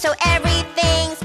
so everything's